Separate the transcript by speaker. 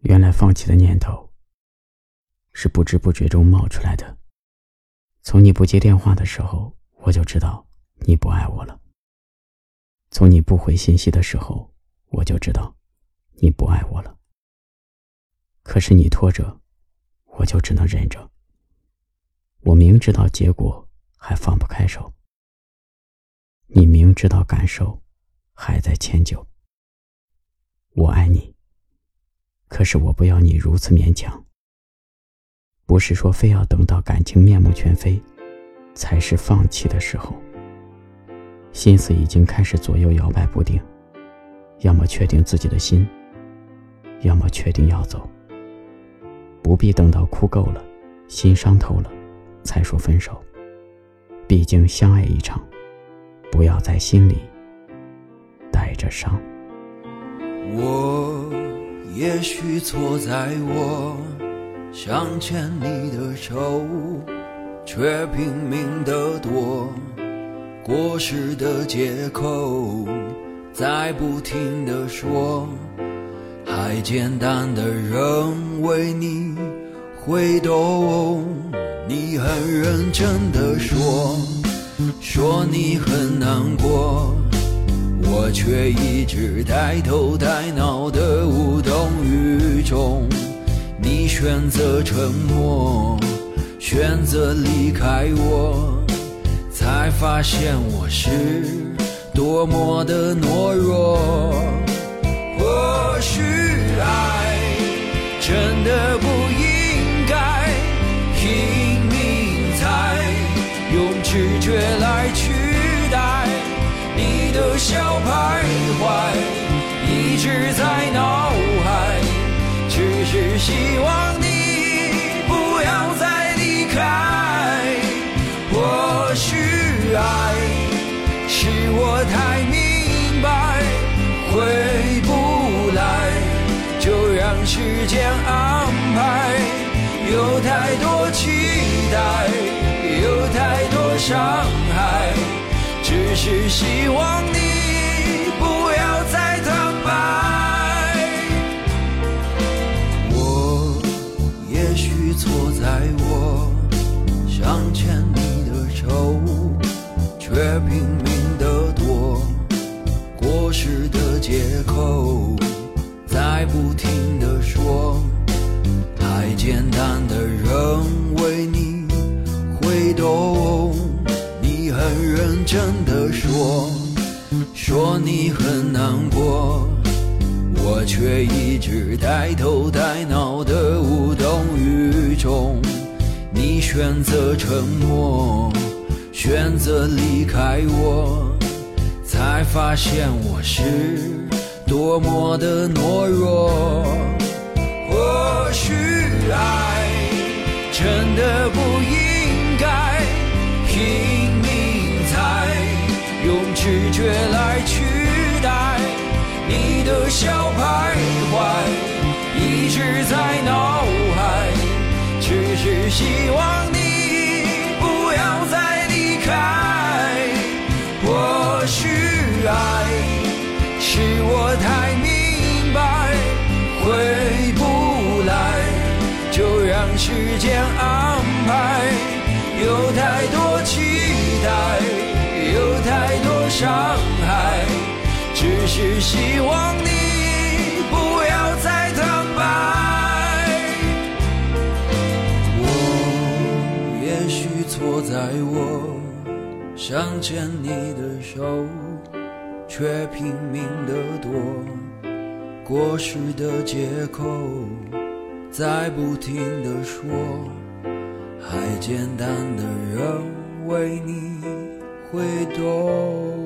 Speaker 1: 原来放弃的念头是不知不觉中冒出来的。从你不接电话的时候，我就知道你不爱我了；从你不回信息的时候，我就知道你不爱我了。可是你拖着，我就只能忍着。我明知道结果，还放不开手。你明知道感受，还在迁就。我爱你，可是我不要你如此勉强。不是说非要等到感情面目全非，才是放弃的时候。心思已经开始左右摇摆不定，要么确定自己的心，要么确定要走。不必等到哭够了，心伤透了，才说分手。毕竟相爱一场，不要在心里带着伤。
Speaker 2: 我也许错在我想牵你的手，却拼命的躲过时的借口，在不停的说，还简单的认为你会懂。你很认真的说，说你很难过。我却一直呆头呆脑的无动于衷。你选择沉默，选择离开我，才发现我是多么的懦弱。或许爱真的不应该拼命猜用直觉来取。小徘徊一直在脑海，只是希望你不要再离开。或许爱是我太明白，回不来就让时间安排。有太多期待，有太多伤害。只是希望你却拼命的躲过时的借口，在不停的说，太简单的认为你会懂。你很认真的说，说你很难过，我却一直呆头呆脑的无动于衷。你选择沉默，选择离开我，才发现我是多么的懦弱。或许爱真的不应该拼命在用。直觉来取代你的小徘时间安排，有太多期待。有太多伤害，只是希望你不要再坦白。我也许错在我想牵你的手，却拼命的躲过时的借口，在不停的说，还简单的人为你。会懂。